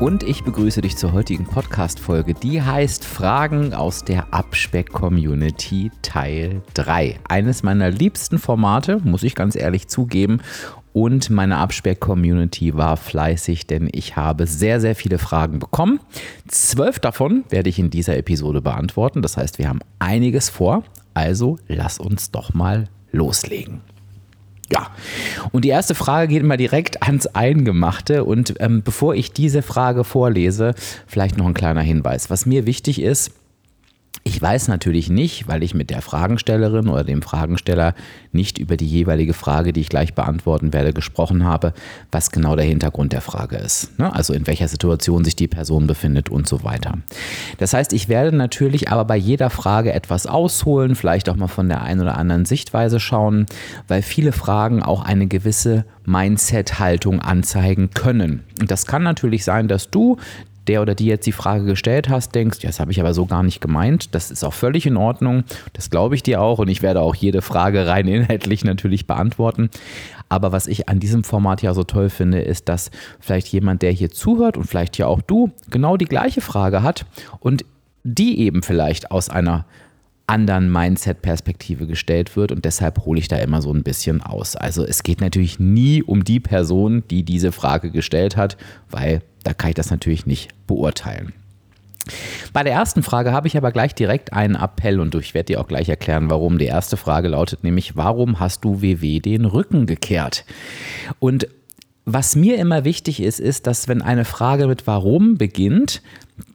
Und ich begrüße dich zur heutigen Podcast-Folge. Die heißt Fragen aus der Abspeck-Community Teil 3. Eines meiner liebsten Formate, muss ich ganz ehrlich zugeben. Und meine Abspeck-Community war fleißig, denn ich habe sehr, sehr viele Fragen bekommen. Zwölf davon werde ich in dieser Episode beantworten. Das heißt, wir haben einiges vor. Also lass uns doch mal loslegen. Ja, und die erste Frage geht immer direkt ans Eingemachte. Und ähm, bevor ich diese Frage vorlese, vielleicht noch ein kleiner Hinweis. Was mir wichtig ist, ich weiß natürlich nicht, weil ich mit der Fragenstellerin oder dem Fragensteller nicht über die jeweilige Frage, die ich gleich beantworten werde, gesprochen habe, was genau der Hintergrund der Frage ist. Ne? Also in welcher Situation sich die Person befindet und so weiter. Das heißt, ich werde natürlich aber bei jeder Frage etwas ausholen, vielleicht auch mal von der einen oder anderen Sichtweise schauen, weil viele Fragen auch eine gewisse Mindset-Haltung anzeigen können. Und das kann natürlich sein, dass du der oder die jetzt die Frage gestellt hast, denkst, ja, das habe ich aber so gar nicht gemeint. Das ist auch völlig in Ordnung. Das glaube ich dir auch und ich werde auch jede Frage rein inhaltlich natürlich beantworten. Aber was ich an diesem Format ja so toll finde, ist, dass vielleicht jemand, der hier zuhört und vielleicht ja auch du, genau die gleiche Frage hat und die eben vielleicht aus einer anderen Mindset-Perspektive gestellt wird und deshalb hole ich da immer so ein bisschen aus. Also es geht natürlich nie um die Person, die diese Frage gestellt hat, weil da kann ich das natürlich nicht beurteilen. Bei der ersten Frage habe ich aber gleich direkt einen Appell und ich werde dir auch gleich erklären, warum. Die erste Frage lautet nämlich, warum hast du WW den Rücken gekehrt? Und was mir immer wichtig ist, ist, dass wenn eine Frage mit warum beginnt,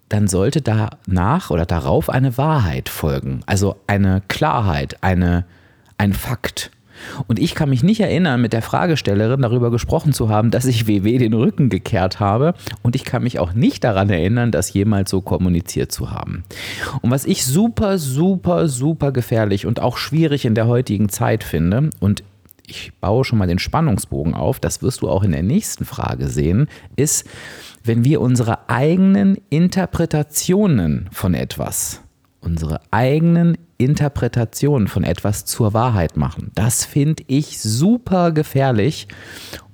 dann sollte danach oder darauf eine Wahrheit folgen. Also eine Klarheit, eine, ein Fakt. Und ich kann mich nicht erinnern, mit der Fragestellerin darüber gesprochen zu haben, dass ich WW den Rücken gekehrt habe. Und ich kann mich auch nicht daran erinnern, das jemals so kommuniziert zu haben. Und was ich super, super, super gefährlich und auch schwierig in der heutigen Zeit finde, und ich baue schon mal den Spannungsbogen auf, das wirst du auch in der nächsten Frage sehen, ist, wenn wir unsere eigenen Interpretationen von etwas, unsere eigenen Interpretationen von etwas zur Wahrheit machen. Das finde ich super gefährlich.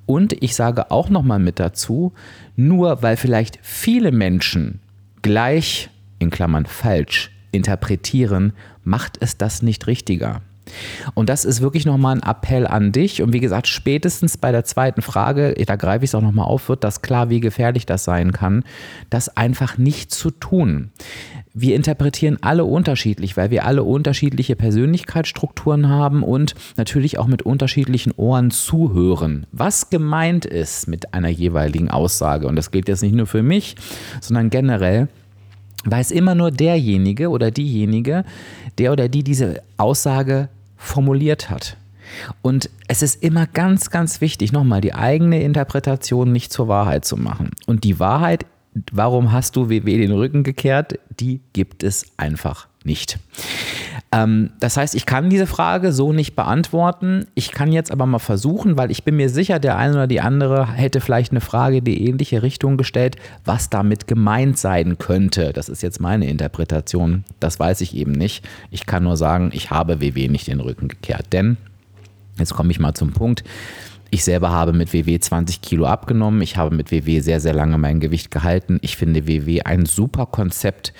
Und ich sage auch noch mal mit dazu, nur weil vielleicht viele Menschen gleich in Klammern falsch interpretieren, macht es das nicht richtiger. Und das ist wirklich nochmal ein Appell an dich. Und wie gesagt, spätestens bei der zweiten Frage, da greife ich es auch nochmal auf, wird das klar, wie gefährlich das sein kann, das einfach nicht zu tun. Wir interpretieren alle unterschiedlich, weil wir alle unterschiedliche Persönlichkeitsstrukturen haben und natürlich auch mit unterschiedlichen Ohren zuhören. Was gemeint ist mit einer jeweiligen Aussage, und das gilt jetzt nicht nur für mich, sondern generell, weiß immer nur derjenige oder diejenige, der oder die diese Aussage formuliert hat. Und es ist immer ganz, ganz wichtig, nochmal die eigene Interpretation nicht zur Wahrheit zu machen. Und die Wahrheit, warum hast du WW den Rücken gekehrt, die gibt es einfach nicht. Ähm, das heißt, ich kann diese Frage so nicht beantworten. Ich kann jetzt aber mal versuchen, weil ich bin mir sicher, der eine oder die andere hätte vielleicht eine Frage in die ähnliche Richtung gestellt, was damit gemeint sein könnte. Das ist jetzt meine Interpretation. Das weiß ich eben nicht. Ich kann nur sagen, ich habe WW nicht den Rücken gekehrt. Denn, jetzt komme ich mal zum Punkt. Ich selber habe mit WW 20 Kilo abgenommen. Ich habe mit WW sehr, sehr lange mein Gewicht gehalten. Ich finde WW ein super Konzept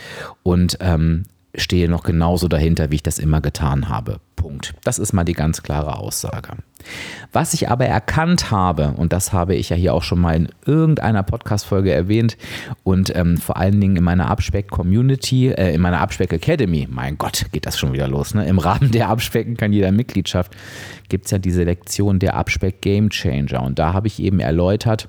und ähm, stehe noch genauso dahinter, wie ich das immer getan habe. Punkt. Das ist mal die ganz klare Aussage. Was ich aber erkannt habe, und das habe ich ja hier auch schon mal in irgendeiner Podcast-Folge erwähnt und ähm, vor allen Dingen in meiner Abspeck-Community, äh, in meiner Abspeck-Academy, mein Gott, geht das schon wieder los, ne? Im Rahmen der Abspecken kann jeder Mitgliedschaft, gibt es ja diese Lektion der Abspeck-Game Changer. Und da habe ich eben erläutert,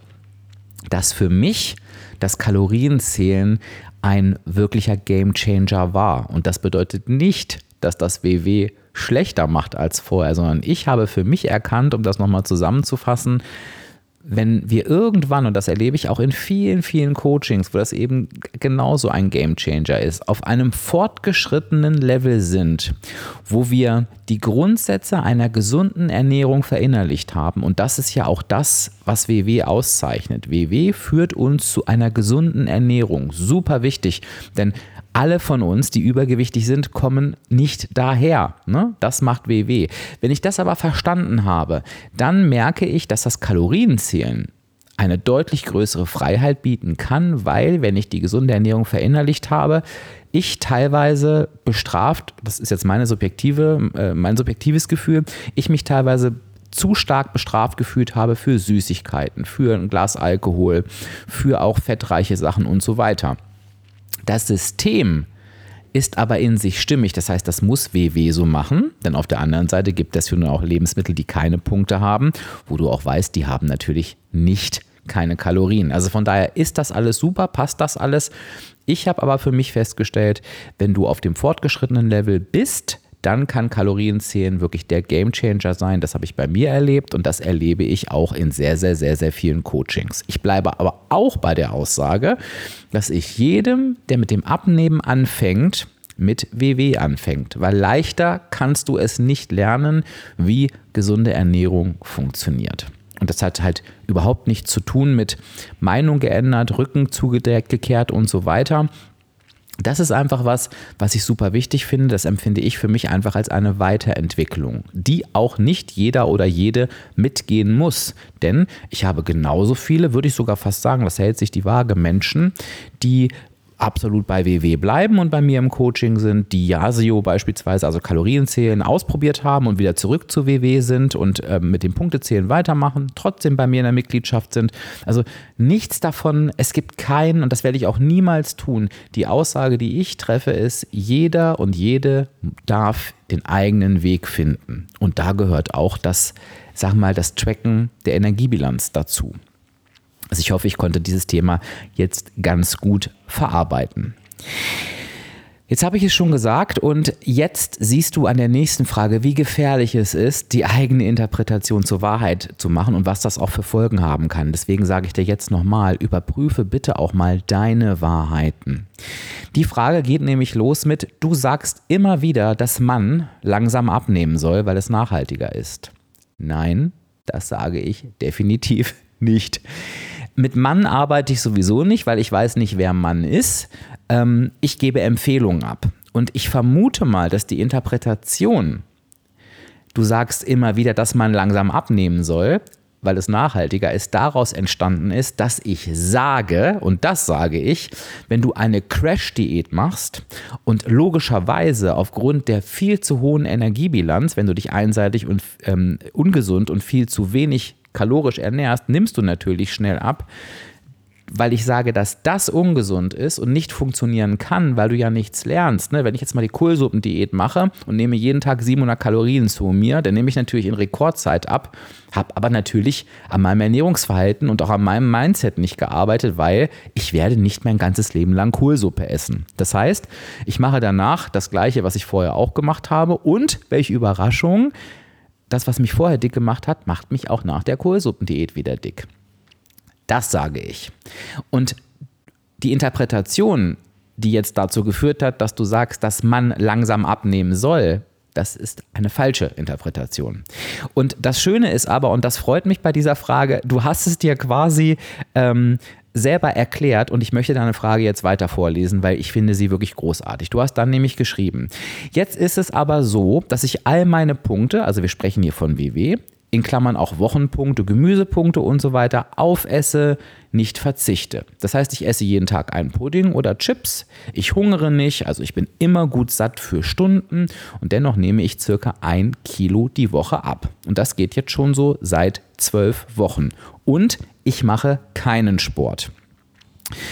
dass für mich das Kalorienzählen ein wirklicher Gamechanger war. Und das bedeutet nicht, dass das WW schlechter macht als vorher, sondern ich habe für mich erkannt, um das nochmal zusammenzufassen, wenn wir irgendwann, und das erlebe ich auch in vielen, vielen Coachings, wo das eben genauso ein Game Changer ist, auf einem fortgeschrittenen Level sind, wo wir die Grundsätze einer gesunden Ernährung verinnerlicht haben. Und das ist ja auch das, was WW auszeichnet. WW führt uns zu einer gesunden Ernährung. Super wichtig, denn alle von uns, die übergewichtig sind, kommen nicht daher. Ne? Das macht WW. Wenn ich das aber verstanden habe, dann merke ich, dass das Kalorienzählen eine deutlich größere Freiheit bieten kann, weil, wenn ich die gesunde Ernährung verinnerlicht habe, ich teilweise bestraft, das ist jetzt meine subjektive, äh, mein subjektives Gefühl, ich mich teilweise zu stark bestraft gefühlt habe für Süßigkeiten, für ein Glas Alkohol, für auch fettreiche Sachen und so weiter. Das System ist aber in sich stimmig. Das heißt, das muss WW so machen, denn auf der anderen Seite gibt es nun auch Lebensmittel, die keine Punkte haben, wo du auch weißt, die haben natürlich nicht keine Kalorien. Also von daher ist das alles super, passt das alles. Ich habe aber für mich festgestellt, wenn du auf dem fortgeschrittenen Level bist, dann kann Kalorienzählen wirklich der Gamechanger sein. Das habe ich bei mir erlebt und das erlebe ich auch in sehr, sehr, sehr, sehr vielen Coachings. Ich bleibe aber auch bei der Aussage, dass ich jedem, der mit dem Abnehmen anfängt, mit WW anfängt, weil leichter kannst du es nicht lernen, wie gesunde Ernährung funktioniert. Und das hat halt überhaupt nichts zu tun mit Meinung geändert, Rücken zugedeckt, gekehrt und so weiter, das ist einfach was, was ich super wichtig finde. Das empfinde ich für mich einfach als eine Weiterentwicklung, die auch nicht jeder oder jede mitgehen muss. Denn ich habe genauso viele, würde ich sogar fast sagen, das hält sich die Waage, Menschen, die absolut bei WW bleiben und bei mir im Coaching sind, die Yasio beispielsweise, also Kalorienzählen, ausprobiert haben und wieder zurück zu WW sind und äh, mit dem Punktezählen weitermachen, trotzdem bei mir in der Mitgliedschaft sind. Also nichts davon, es gibt keinen, und das werde ich auch niemals tun. Die Aussage, die ich treffe, ist, jeder und jede darf den eigenen Weg finden. Und da gehört auch das, sag mal, das Tracken der Energiebilanz dazu. Also ich hoffe, ich konnte dieses Thema jetzt ganz gut verarbeiten. Jetzt habe ich es schon gesagt und jetzt siehst du an der nächsten Frage, wie gefährlich es ist, die eigene Interpretation zur Wahrheit zu machen und was das auch für Folgen haben kann. Deswegen sage ich dir jetzt nochmal, überprüfe bitte auch mal deine Wahrheiten. Die Frage geht nämlich los mit, du sagst immer wieder, dass man langsam abnehmen soll, weil es nachhaltiger ist. Nein, das sage ich definitiv nicht. Mit Mann arbeite ich sowieso nicht, weil ich weiß nicht, wer Mann ist. Ähm, ich gebe Empfehlungen ab. Und ich vermute mal, dass die Interpretation, du sagst immer wieder, dass man langsam abnehmen soll, weil es nachhaltiger ist, daraus entstanden ist, dass ich sage, und das sage ich, wenn du eine Crash-Diät machst und logischerweise aufgrund der viel zu hohen Energiebilanz, wenn du dich einseitig und ähm, ungesund und viel zu wenig kalorisch ernährst, nimmst du natürlich schnell ab, weil ich sage, dass das ungesund ist und nicht funktionieren kann, weil du ja nichts lernst. Ne? Wenn ich jetzt mal die Kohlsuppendiät mache und nehme jeden Tag 700 Kalorien zu mir, dann nehme ich natürlich in Rekordzeit ab, habe aber natürlich an meinem Ernährungsverhalten und auch an meinem Mindset nicht gearbeitet, weil ich werde nicht mein ganzes Leben lang Kohlsuppe essen. Das heißt, ich mache danach das Gleiche, was ich vorher auch gemacht habe und welche Überraschung, das, was mich vorher dick gemacht hat, macht mich auch nach der Kohlsuppendiät wieder dick. Das sage ich. Und die Interpretation, die jetzt dazu geführt hat, dass du sagst, dass man langsam abnehmen soll, das ist eine falsche Interpretation. Und das Schöne ist aber, und das freut mich bei dieser Frage, du hast es dir quasi ähm, selber erklärt und ich möchte deine Frage jetzt weiter vorlesen, weil ich finde sie wirklich großartig. Du hast dann nämlich geschrieben, jetzt ist es aber so, dass ich all meine Punkte, also wir sprechen hier von WW, in Klammern auch Wochenpunkte, Gemüsepunkte und so weiter, aufesse, nicht verzichte. Das heißt, ich esse jeden Tag einen Pudding oder Chips, ich hungere nicht, also ich bin immer gut satt für Stunden und dennoch nehme ich circa ein Kilo die Woche ab. Und das geht jetzt schon so seit zwölf Wochen. Und ich mache keinen Sport.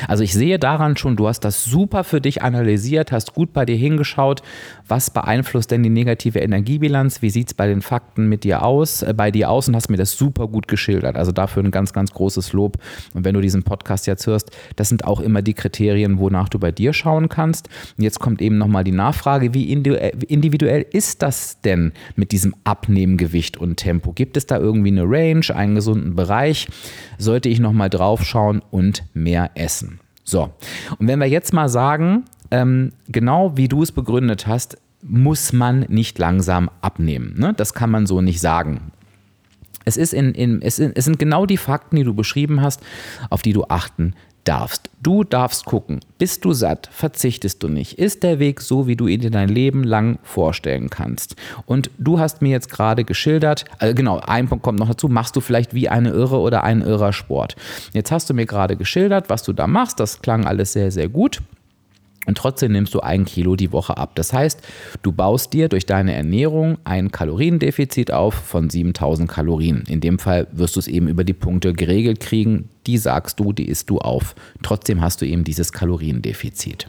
Also ich sehe daran schon, du hast das super für dich analysiert, hast gut bei dir hingeschaut, was beeinflusst denn die negative Energiebilanz, wie sieht es bei den Fakten mit dir aus, äh, bei dir aus und hast mir das super gut geschildert. Also dafür ein ganz, ganz großes Lob. Und wenn du diesen Podcast jetzt hörst, das sind auch immer die Kriterien, wonach du bei dir schauen kannst. Und jetzt kommt eben nochmal die Nachfrage, wie individuell ist das denn mit diesem Abnehmgewicht und Tempo? Gibt es da irgendwie eine Range, einen gesunden Bereich? Sollte ich nochmal drauf schauen und mehr essen? Essen. So, und wenn wir jetzt mal sagen, ähm, genau wie du es begründet hast, muss man nicht langsam abnehmen. Ne? Das kann man so nicht sagen. Es, ist in, in, es, es sind genau die Fakten, die du beschrieben hast, auf die du achten darfst. Du darfst gucken, bist du satt, verzichtest du nicht, ist der Weg so, wie du ihn dir dein Leben lang vorstellen kannst. Und du hast mir jetzt gerade geschildert, also genau, ein Punkt kommt noch dazu, machst du vielleicht wie eine Irre oder ein irrer Sport. Jetzt hast du mir gerade geschildert, was du da machst, das klang alles sehr, sehr gut. Und trotzdem nimmst du ein Kilo die Woche ab. Das heißt, du baust dir durch deine Ernährung ein Kaloriendefizit auf von 7000 Kalorien. In dem Fall wirst du es eben über die Punkte geregelt kriegen. Die sagst du, die isst du auf. Trotzdem hast du eben dieses Kaloriendefizit.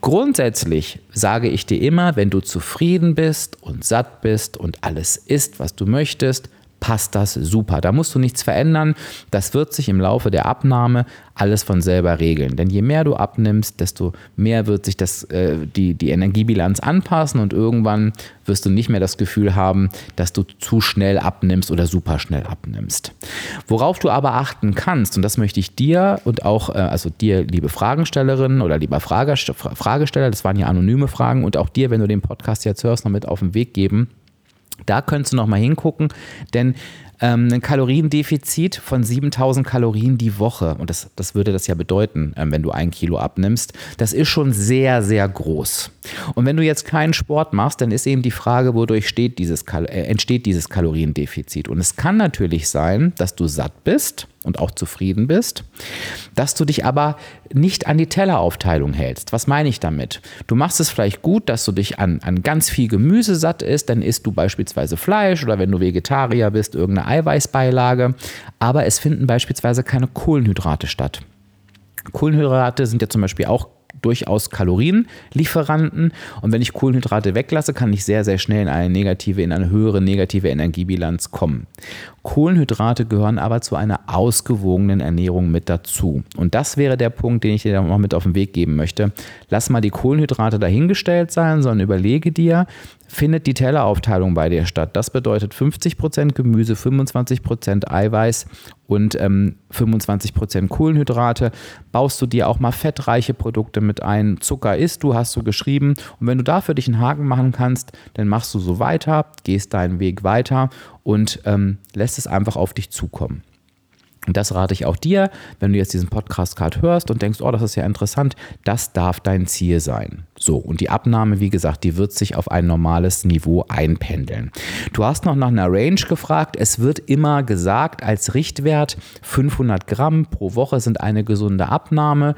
Grundsätzlich sage ich dir immer, wenn du zufrieden bist und satt bist und alles isst, was du möchtest, passt das super. Da musst du nichts verändern. Das wird sich im Laufe der Abnahme alles von selber regeln. Denn je mehr du abnimmst, desto mehr wird sich das, äh, die, die Energiebilanz anpassen und irgendwann wirst du nicht mehr das Gefühl haben, dass du zu schnell abnimmst oder super schnell abnimmst. Worauf du aber achten kannst, und das möchte ich dir und auch, äh, also dir, liebe Fragenstellerin oder lieber Fragesteller, das waren ja anonyme Fragen, und auch dir, wenn du den Podcast jetzt hörst, noch mit auf den Weg geben, da könntest du noch mal hingucken, denn ähm, ein Kaloriendefizit von 7000 Kalorien die Woche, und das, das würde das ja bedeuten, ähm, wenn du ein Kilo abnimmst, das ist schon sehr, sehr groß. Und wenn du jetzt keinen Sport machst, dann ist eben die Frage, wodurch dieses, äh, entsteht dieses Kaloriendefizit. Und es kann natürlich sein, dass du satt bist und auch zufrieden bist, dass du dich aber nicht an die Telleraufteilung hältst. Was meine ich damit? Du machst es vielleicht gut, dass du dich an, an ganz viel Gemüse satt isst, dann isst du beispielsweise Fleisch oder wenn du Vegetarier bist, irgendeine Eiweißbeilage, aber es finden beispielsweise keine Kohlenhydrate statt. Kohlenhydrate sind ja zum Beispiel auch durchaus Kalorienlieferanten. Und wenn ich Kohlenhydrate weglasse, kann ich sehr, sehr schnell in eine negative, in eine höhere negative Energiebilanz kommen. Kohlenhydrate gehören aber zu einer ausgewogenen Ernährung mit dazu. Und das wäre der Punkt, den ich dir noch mit auf den Weg geben möchte. Lass mal die Kohlenhydrate dahingestellt sein, sondern überlege dir, findet die Telleraufteilung bei dir statt. Das bedeutet 50% Gemüse, 25% Eiweiß und ähm, 25% Kohlenhydrate. Baust du dir auch mal fettreiche Produkte mit ein. Zucker isst du, hast du geschrieben. Und wenn du da für dich einen Haken machen kannst, dann machst du so weiter, gehst deinen Weg weiter und ähm, lässt es einfach auf dich zukommen. Und das rate ich auch dir, wenn du jetzt diesen Podcast gerade hörst und denkst, oh, das ist ja interessant, das darf dein Ziel sein. So, und die Abnahme, wie gesagt, die wird sich auf ein normales Niveau einpendeln. Du hast noch nach einer Range gefragt. Es wird immer gesagt, als Richtwert 500 Gramm pro Woche sind eine gesunde Abnahme.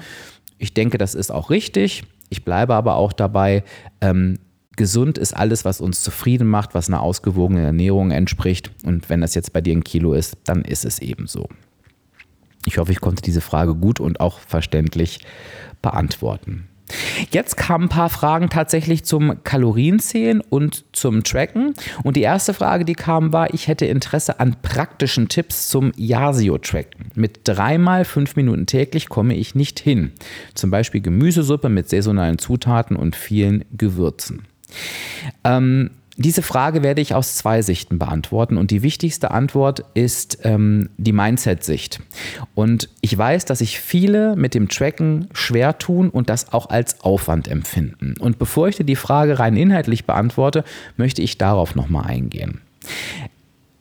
Ich denke, das ist auch richtig. Ich bleibe aber auch dabei, ähm, gesund ist alles, was uns zufrieden macht, was einer ausgewogenen Ernährung entspricht. Und wenn das jetzt bei dir ein Kilo ist, dann ist es eben so. Ich hoffe, ich konnte diese Frage gut und auch verständlich beantworten. Jetzt kamen ein paar Fragen tatsächlich zum Kalorienzählen und zum Tracken. Und die erste Frage, die kam, war, ich hätte Interesse an praktischen Tipps zum Yasio-Tracken. Mit dreimal fünf Minuten täglich komme ich nicht hin. Zum Beispiel Gemüsesuppe mit saisonalen Zutaten und vielen Gewürzen. Ähm, diese Frage werde ich aus zwei Sichten beantworten und die wichtigste Antwort ist ähm, die Mindset-Sicht. Und ich weiß, dass sich viele mit dem Tracken schwer tun und das auch als Aufwand empfinden. Und bevor ich dir die Frage rein inhaltlich beantworte, möchte ich darauf nochmal eingehen.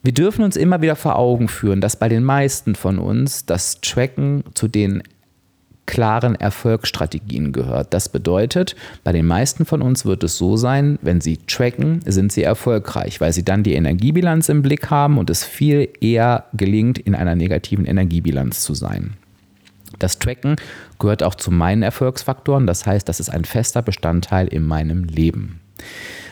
Wir dürfen uns immer wieder vor Augen führen, dass bei den meisten von uns das Tracken zu den klaren Erfolgsstrategien gehört. Das bedeutet, bei den meisten von uns wird es so sein, wenn sie tracken, sind sie erfolgreich, weil sie dann die Energiebilanz im Blick haben und es viel eher gelingt, in einer negativen Energiebilanz zu sein. Das Tracken gehört auch zu meinen Erfolgsfaktoren, das heißt, das ist ein fester Bestandteil in meinem Leben.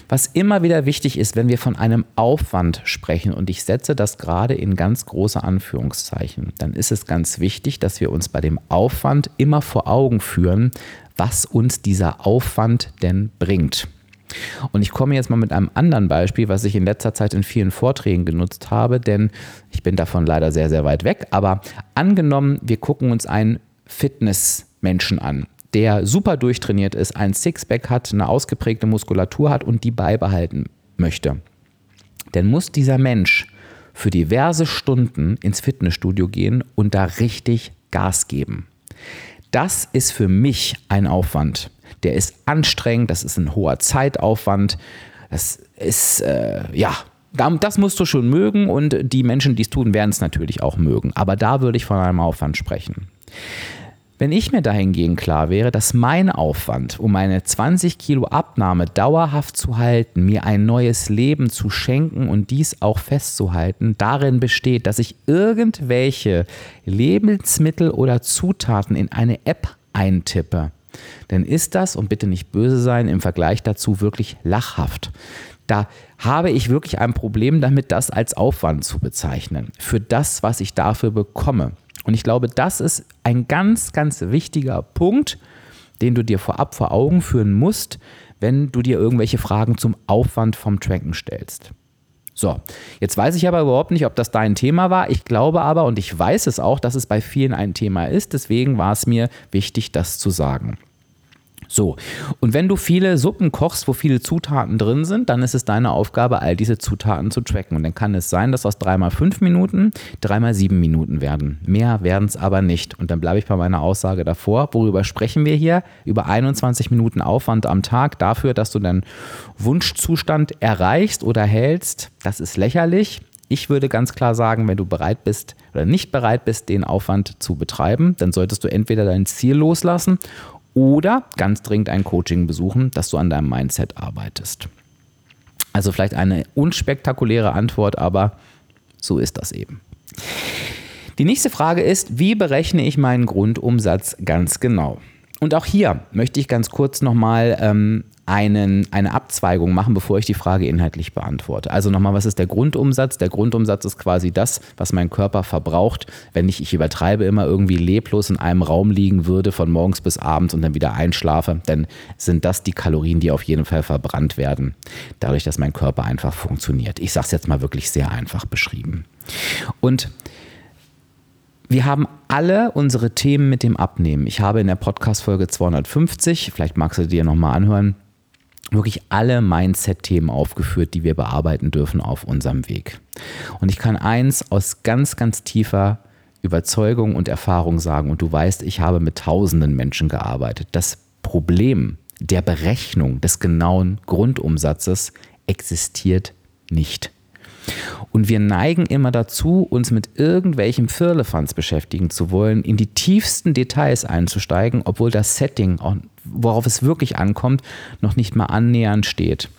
Was immer wieder wichtig ist, wenn wir von einem Aufwand sprechen, und ich setze das gerade in ganz große Anführungszeichen, dann ist es ganz wichtig, dass wir uns bei dem Aufwand immer vor Augen führen, was uns dieser Aufwand denn bringt. Und ich komme jetzt mal mit einem anderen Beispiel, was ich in letzter Zeit in vielen Vorträgen genutzt habe, denn ich bin davon leider sehr, sehr weit weg. Aber angenommen, wir gucken uns einen Fitnessmenschen an, der super durchtrainiert ist, ein Sixpack hat, eine ausgeprägte Muskulatur hat und die beibehalten möchte. Dann muss dieser Mensch für diverse Stunden ins Fitnessstudio gehen und da richtig Gas geben. Das ist für mich ein Aufwand der ist anstrengend, das ist ein hoher Zeitaufwand, das ist, äh, ja, das musst du schon mögen und die Menschen, die es tun, werden es natürlich auch mögen. Aber da würde ich von einem Aufwand sprechen. Wenn ich mir dahingegen klar wäre, dass mein Aufwand, um meine 20 Kilo Abnahme dauerhaft zu halten, mir ein neues Leben zu schenken und dies auch festzuhalten, darin besteht, dass ich irgendwelche Lebensmittel oder Zutaten in eine App eintippe, dann ist das, und bitte nicht böse sein, im Vergleich dazu wirklich lachhaft. Da habe ich wirklich ein Problem damit, das als Aufwand zu bezeichnen, für das, was ich dafür bekomme. Und ich glaube, das ist ein ganz, ganz wichtiger Punkt, den du dir vorab vor Augen führen musst, wenn du dir irgendwelche Fragen zum Aufwand vom Tracken stellst. So, jetzt weiß ich aber überhaupt nicht, ob das dein Thema war. Ich glaube aber und ich weiß es auch, dass es bei vielen ein Thema ist. Deswegen war es mir wichtig, das zu sagen. So, und wenn du viele Suppen kochst, wo viele Zutaten drin sind, dann ist es deine Aufgabe, all diese Zutaten zu tracken. Und dann kann es sein, dass aus dreimal fünf Minuten dreimal sieben Minuten werden. Mehr werden es aber nicht. Und dann bleibe ich bei meiner Aussage davor. Worüber sprechen wir hier? Über 21 Minuten Aufwand am Tag dafür, dass du deinen Wunschzustand erreichst oder hältst. Das ist lächerlich. Ich würde ganz klar sagen, wenn du bereit bist oder nicht bereit bist, den Aufwand zu betreiben, dann solltest du entweder dein Ziel loslassen oder ganz dringend ein Coaching besuchen, dass du an deinem Mindset arbeitest. Also vielleicht eine unspektakuläre Antwort, aber so ist das eben. Die nächste Frage ist, wie berechne ich meinen Grundumsatz ganz genau? Und auch hier möchte ich ganz kurz nochmal ähm, einen, eine Abzweigung machen, bevor ich die Frage inhaltlich beantworte. Also nochmal, was ist der Grundumsatz? Der Grundumsatz ist quasi das, was mein Körper verbraucht, wenn ich, ich übertreibe, immer irgendwie leblos in einem Raum liegen würde, von morgens bis abends und dann wieder einschlafe, dann sind das die Kalorien, die auf jeden Fall verbrannt werden, dadurch, dass mein Körper einfach funktioniert. Ich sage es jetzt mal wirklich sehr einfach beschrieben. Und wir haben alle unsere Themen mit dem Abnehmen. Ich habe in der Podcast-Folge 250, vielleicht magst du dir nochmal anhören, wirklich alle Mindset-Themen aufgeführt, die wir bearbeiten dürfen auf unserem Weg. Und ich kann eins aus ganz, ganz tiefer Überzeugung und Erfahrung sagen, und du weißt, ich habe mit tausenden Menschen gearbeitet. Das Problem der Berechnung des genauen Grundumsatzes existiert nicht. Und wir neigen immer dazu, uns mit irgendwelchem Firlefanz beschäftigen zu wollen, in die tiefsten Details einzusteigen, obwohl das Setting, worauf es wirklich ankommt, noch nicht mal annähernd steht.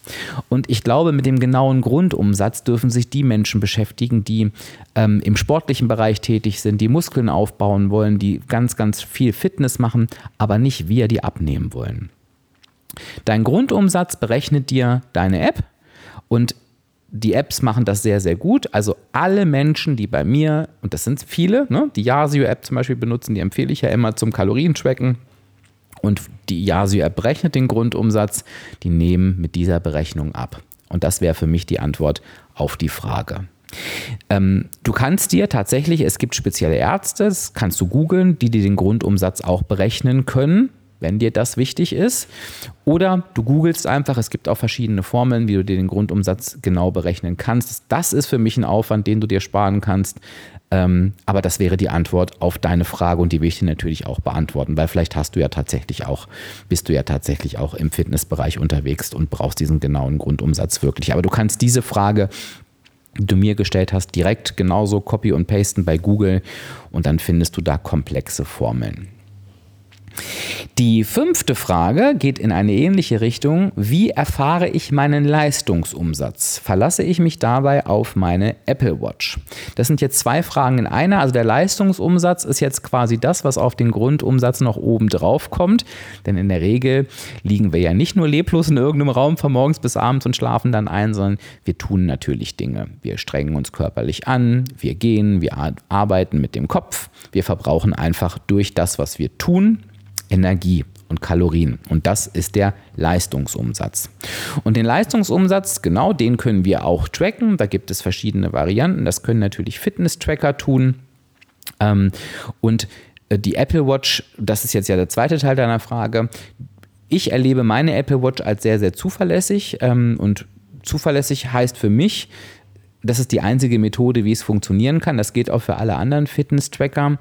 Und ich glaube, mit dem genauen Grundumsatz dürfen sich die Menschen beschäftigen, die ähm, im sportlichen Bereich tätig sind, die Muskeln aufbauen wollen, die ganz, ganz viel Fitness machen, aber nicht wir, die abnehmen wollen. Dein Grundumsatz berechnet dir deine App und die Apps machen das sehr, sehr gut. Also alle Menschen, die bei mir, und das sind viele, ne, die Yasio-App zum Beispiel benutzen, die empfehle ich ja immer zum Kalorientracken. Und die Yasio-App berechnet den Grundumsatz, die nehmen mit dieser Berechnung ab. Und das wäre für mich die Antwort auf die Frage. Ähm, du kannst dir tatsächlich, es gibt spezielle Ärzte, das kannst du googeln, die dir den Grundumsatz auch berechnen können wenn dir das wichtig ist. Oder du googelst einfach, es gibt auch verschiedene Formeln, wie du dir den Grundumsatz genau berechnen kannst. Das ist für mich ein Aufwand, den du dir sparen kannst. Ähm, aber das wäre die Antwort auf deine Frage und die will ich dir natürlich auch beantworten, weil vielleicht hast du ja tatsächlich auch, bist du ja tatsächlich auch im Fitnessbereich unterwegs und brauchst diesen genauen Grundumsatz wirklich. Aber du kannst diese Frage die du mir gestellt hast, direkt genauso copy und pasten bei Google und dann findest du da komplexe Formeln. Die fünfte Frage geht in eine ähnliche Richtung. Wie erfahre ich meinen Leistungsumsatz? Verlasse ich mich dabei auf meine Apple Watch? Das sind jetzt zwei Fragen in einer. Also der Leistungsumsatz ist jetzt quasi das, was auf den Grundumsatz noch oben drauf kommt. Denn in der Regel liegen wir ja nicht nur leblos in irgendeinem Raum von morgens bis abends und schlafen dann ein, sondern wir tun natürlich Dinge. Wir strengen uns körperlich an, wir gehen, wir arbeiten mit dem Kopf, wir verbrauchen einfach durch das, was wir tun, Energie und Kalorien. Und das ist der Leistungsumsatz. Und den Leistungsumsatz, genau den können wir auch tracken. Da gibt es verschiedene Varianten. Das können natürlich Fitness-Tracker tun. Ähm, und äh, die Apple Watch, das ist jetzt ja der zweite Teil deiner Frage. Ich erlebe meine Apple Watch als sehr, sehr zuverlässig. Ähm, und zuverlässig heißt für mich, das ist die einzige Methode, wie es funktionieren kann. Das geht auch für alle anderen Fitness-Tracker.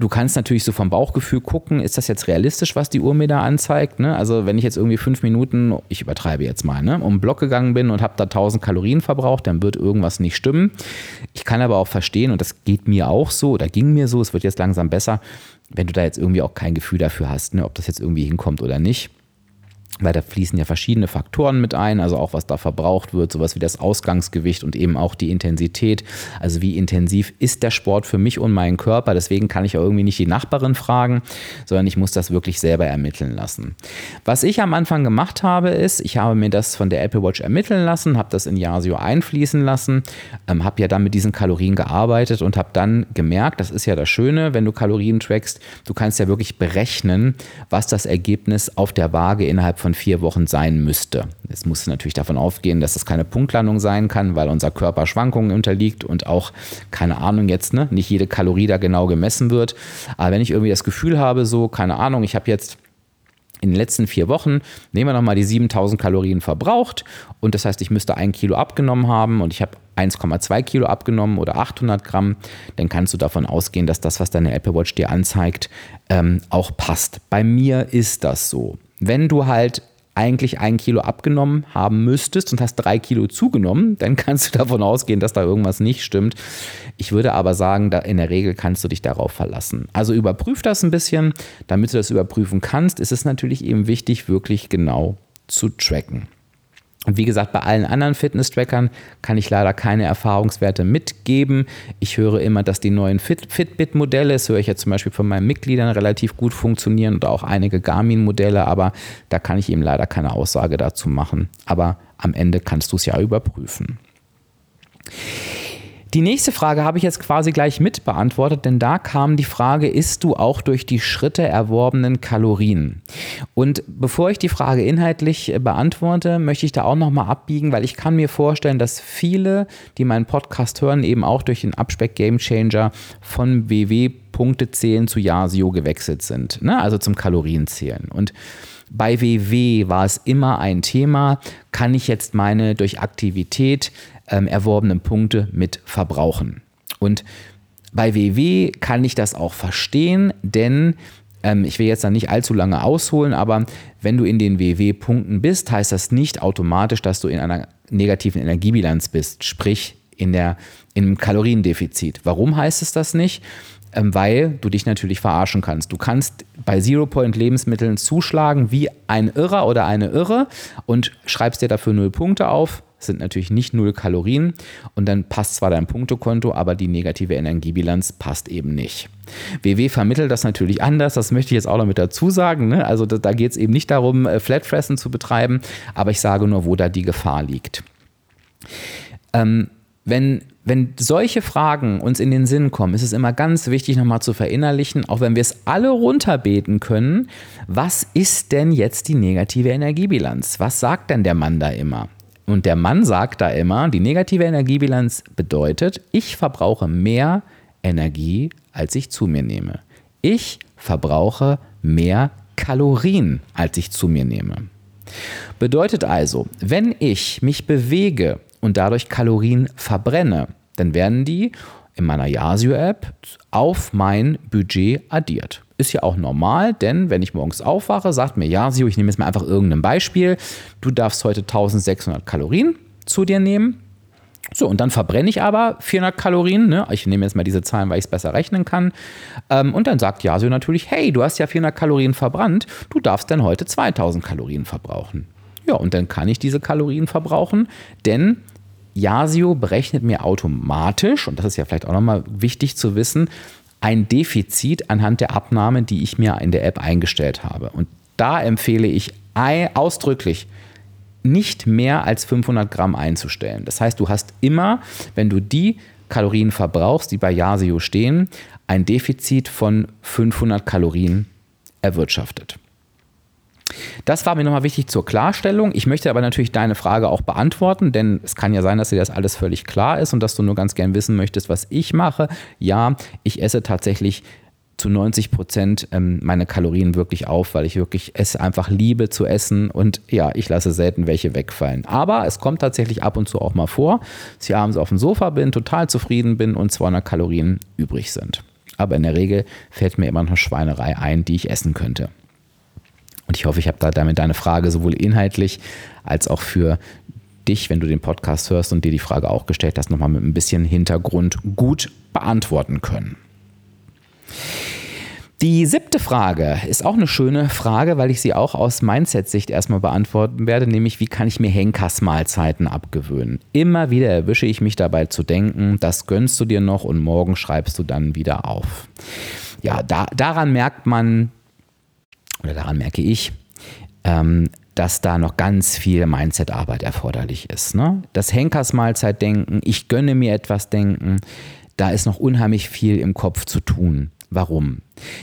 Du kannst natürlich so vom Bauchgefühl gucken, ist das jetzt realistisch, was die Uhr mir da anzeigt? Ne? Also wenn ich jetzt irgendwie fünf Minuten, ich übertreibe jetzt mal, ne, um den Block gegangen bin und habe da 1000 Kalorien verbraucht, dann wird irgendwas nicht stimmen. Ich kann aber auch verstehen, und das geht mir auch so, oder ging mir so, es wird jetzt langsam besser, wenn du da jetzt irgendwie auch kein Gefühl dafür hast, ne, ob das jetzt irgendwie hinkommt oder nicht weil da fließen ja verschiedene Faktoren mit ein, also auch was da verbraucht wird, sowas wie das Ausgangsgewicht und eben auch die Intensität. Also wie intensiv ist der Sport für mich und meinen Körper? Deswegen kann ich ja irgendwie nicht die Nachbarin fragen, sondern ich muss das wirklich selber ermitteln lassen. Was ich am Anfang gemacht habe, ist, ich habe mir das von der Apple Watch ermitteln lassen, habe das in Yasio einfließen lassen, ähm, habe ja dann mit diesen Kalorien gearbeitet und habe dann gemerkt, das ist ja das Schöne, wenn du Kalorien trackst, du kannst ja wirklich berechnen, was das Ergebnis auf der Waage innerhalb von vier Wochen sein müsste. Es muss natürlich davon aufgehen, dass es keine Punktlandung sein kann, weil unser Körper Schwankungen unterliegt und auch, keine Ahnung jetzt, ne, nicht jede Kalorie da genau gemessen wird. Aber wenn ich irgendwie das Gefühl habe, so, keine Ahnung, ich habe jetzt in den letzten vier Wochen, nehmen wir nochmal die 7000 Kalorien verbraucht und das heißt, ich müsste ein Kilo abgenommen haben und ich habe 1,2 Kilo abgenommen oder 800 Gramm, dann kannst du davon ausgehen, dass das, was deine Apple Watch dir anzeigt, ähm, auch passt. Bei mir ist das so. Wenn du halt eigentlich ein Kilo abgenommen haben müsstest und hast drei Kilo zugenommen, dann kannst du davon ausgehen, dass da irgendwas nicht stimmt. Ich würde aber sagen, da in der Regel kannst du dich darauf verlassen. Also überprüf das ein bisschen. Damit du das überprüfen kannst, ist es natürlich eben wichtig, wirklich genau zu tracken. Und wie gesagt, bei allen anderen Fitness-Trackern kann ich leider keine Erfahrungswerte mitgeben. Ich höre immer, dass die neuen Fit Fitbit-Modelle, das höre ich ja zum Beispiel von meinen Mitgliedern, relativ gut funktionieren oder auch einige Garmin-Modelle, aber da kann ich eben leider keine Aussage dazu machen. Aber am Ende kannst du es ja überprüfen. Die nächste Frage habe ich jetzt quasi gleich mit beantwortet, denn da kam die Frage, isst du auch durch die Schritte erworbenen Kalorien? Und bevor ich die Frage inhaltlich äh, beantworte, möchte ich da auch nochmal abbiegen, weil ich kann mir vorstellen, dass viele, die meinen Podcast hören, eben auch durch den Abspeck Game Changer von WW Punkte zählen zu Yasio gewechselt sind, ne? also zum Kalorienzählen. Und bei WW war es immer ein Thema, kann ich jetzt meine durch Aktivität ähm, erworbenen Punkte mit verbrauchen. Und bei WW kann ich das auch verstehen, denn ähm, ich will jetzt da nicht allzu lange ausholen, aber wenn du in den WW-Punkten bist, heißt das nicht automatisch, dass du in einer negativen Energiebilanz bist, sprich in der im Kaloriendefizit. Warum heißt es das nicht? Ähm, weil du dich natürlich verarschen kannst. Du kannst bei Zero-Point-Lebensmitteln zuschlagen wie ein Irrer oder eine Irre und schreibst dir dafür null Punkte auf, sind natürlich nicht null Kalorien und dann passt zwar dein Punktekonto, aber die negative Energiebilanz passt eben nicht. WW vermittelt das natürlich anders, das möchte ich jetzt auch noch mit dazu sagen. Ne? Also da, da geht es eben nicht darum, äh, Flatfressen zu betreiben, aber ich sage nur, wo da die Gefahr liegt. Ähm, wenn, wenn solche Fragen uns in den Sinn kommen, ist es immer ganz wichtig, nochmal zu verinnerlichen, auch wenn wir es alle runterbeten können, was ist denn jetzt die negative Energiebilanz? Was sagt denn der Mann da immer? Und der Mann sagt da immer, die negative Energiebilanz bedeutet, ich verbrauche mehr Energie, als ich zu mir nehme. Ich verbrauche mehr Kalorien, als ich zu mir nehme. Bedeutet also, wenn ich mich bewege und dadurch Kalorien verbrenne, dann werden die in meiner Yasio-App auf mein Budget addiert. Ist ja auch normal, denn wenn ich morgens aufwache, sagt mir Yasio, ich nehme jetzt mal einfach irgendein Beispiel, du darfst heute 1600 Kalorien zu dir nehmen. So, und dann verbrenne ich aber 400 Kalorien. Ne? Ich nehme jetzt mal diese Zahlen, weil ich es besser rechnen kann. Ähm, und dann sagt Yasio natürlich, hey, du hast ja 400 Kalorien verbrannt, du darfst dann heute 2000 Kalorien verbrauchen. Ja, und dann kann ich diese Kalorien verbrauchen, denn Yasio berechnet mir automatisch, und das ist ja vielleicht auch nochmal wichtig zu wissen, ein Defizit anhand der Abnahme, die ich mir in der App eingestellt habe. Und da empfehle ich ausdrücklich, nicht mehr als 500 Gramm einzustellen. Das heißt, du hast immer, wenn du die Kalorien verbrauchst, die bei Yasio stehen, ein Defizit von 500 Kalorien erwirtschaftet. Das war mir nochmal wichtig zur Klarstellung. Ich möchte aber natürlich deine Frage auch beantworten, denn es kann ja sein, dass dir das alles völlig klar ist und dass du nur ganz gern wissen möchtest, was ich mache. Ja, ich esse tatsächlich zu 90 Prozent ähm, meine Kalorien wirklich auf, weil ich wirklich es einfach liebe zu essen und ja, ich lasse selten welche wegfallen. Aber es kommt tatsächlich ab und zu auch mal vor, dass ich abends auf dem Sofa bin, total zufrieden bin und 200 Kalorien übrig sind. Aber in der Regel fällt mir immer noch eine Schweinerei ein, die ich essen könnte. Und ich hoffe, ich habe da damit deine Frage sowohl inhaltlich als auch für dich, wenn du den Podcast hörst und dir die Frage auch gestellt hast, nochmal mit ein bisschen Hintergrund gut beantworten können. Die siebte Frage ist auch eine schöne Frage, weil ich sie auch aus Mindset-Sicht erstmal beantworten werde, nämlich wie kann ich mir Henkersmahlzeiten abgewöhnen? Immer wieder erwische ich mich dabei zu denken, das gönnst du dir noch und morgen schreibst du dann wieder auf. Ja, da, daran merkt man, oder daran merke ich, ähm, dass da noch ganz viel Mindset-Arbeit erforderlich ist. Ne? Das Henkersmahlzeit-Denken, ich gönne mir etwas denken, da ist noch unheimlich viel im Kopf zu tun. Warum?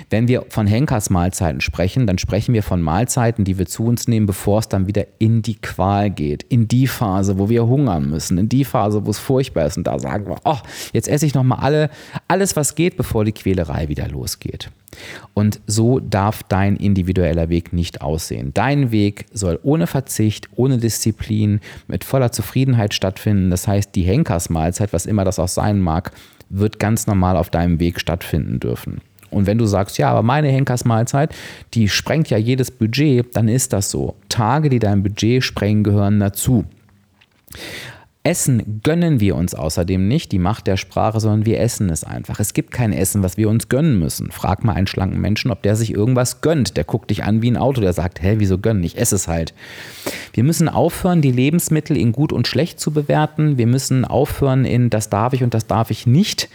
Wenn wir von Henkersmahlzeiten sprechen, dann sprechen wir von Mahlzeiten, die wir zu uns nehmen, bevor es dann wieder in die Qual geht, in die Phase, wo wir hungern müssen, in die Phase, wo es furchtbar ist. Und da sagen wir, oh, jetzt esse ich nochmal alle, alles, was geht, bevor die Quälerei wieder losgeht. Und so darf dein individueller Weg nicht aussehen. Dein Weg soll ohne Verzicht, ohne Disziplin, mit voller Zufriedenheit stattfinden. Das heißt, die Henkersmahlzeit, was immer das auch sein mag, wird ganz normal auf deinem Weg stattfinden dürfen. Und wenn du sagst, ja, aber meine Henkersmahlzeit, die sprengt ja jedes Budget, dann ist das so. Tage, die dein Budget sprengen, gehören dazu. Essen gönnen wir uns außerdem nicht, die Macht der Sprache, sondern wir essen es einfach. Es gibt kein Essen, was wir uns gönnen müssen. Frag mal einen schlanken Menschen, ob der sich irgendwas gönnt. Der guckt dich an wie ein Auto, der sagt, hä, wieso gönnen? Ich esse es halt. Wir müssen aufhören, die Lebensmittel in gut und schlecht zu bewerten. Wir müssen aufhören in das darf ich und das darf ich nicht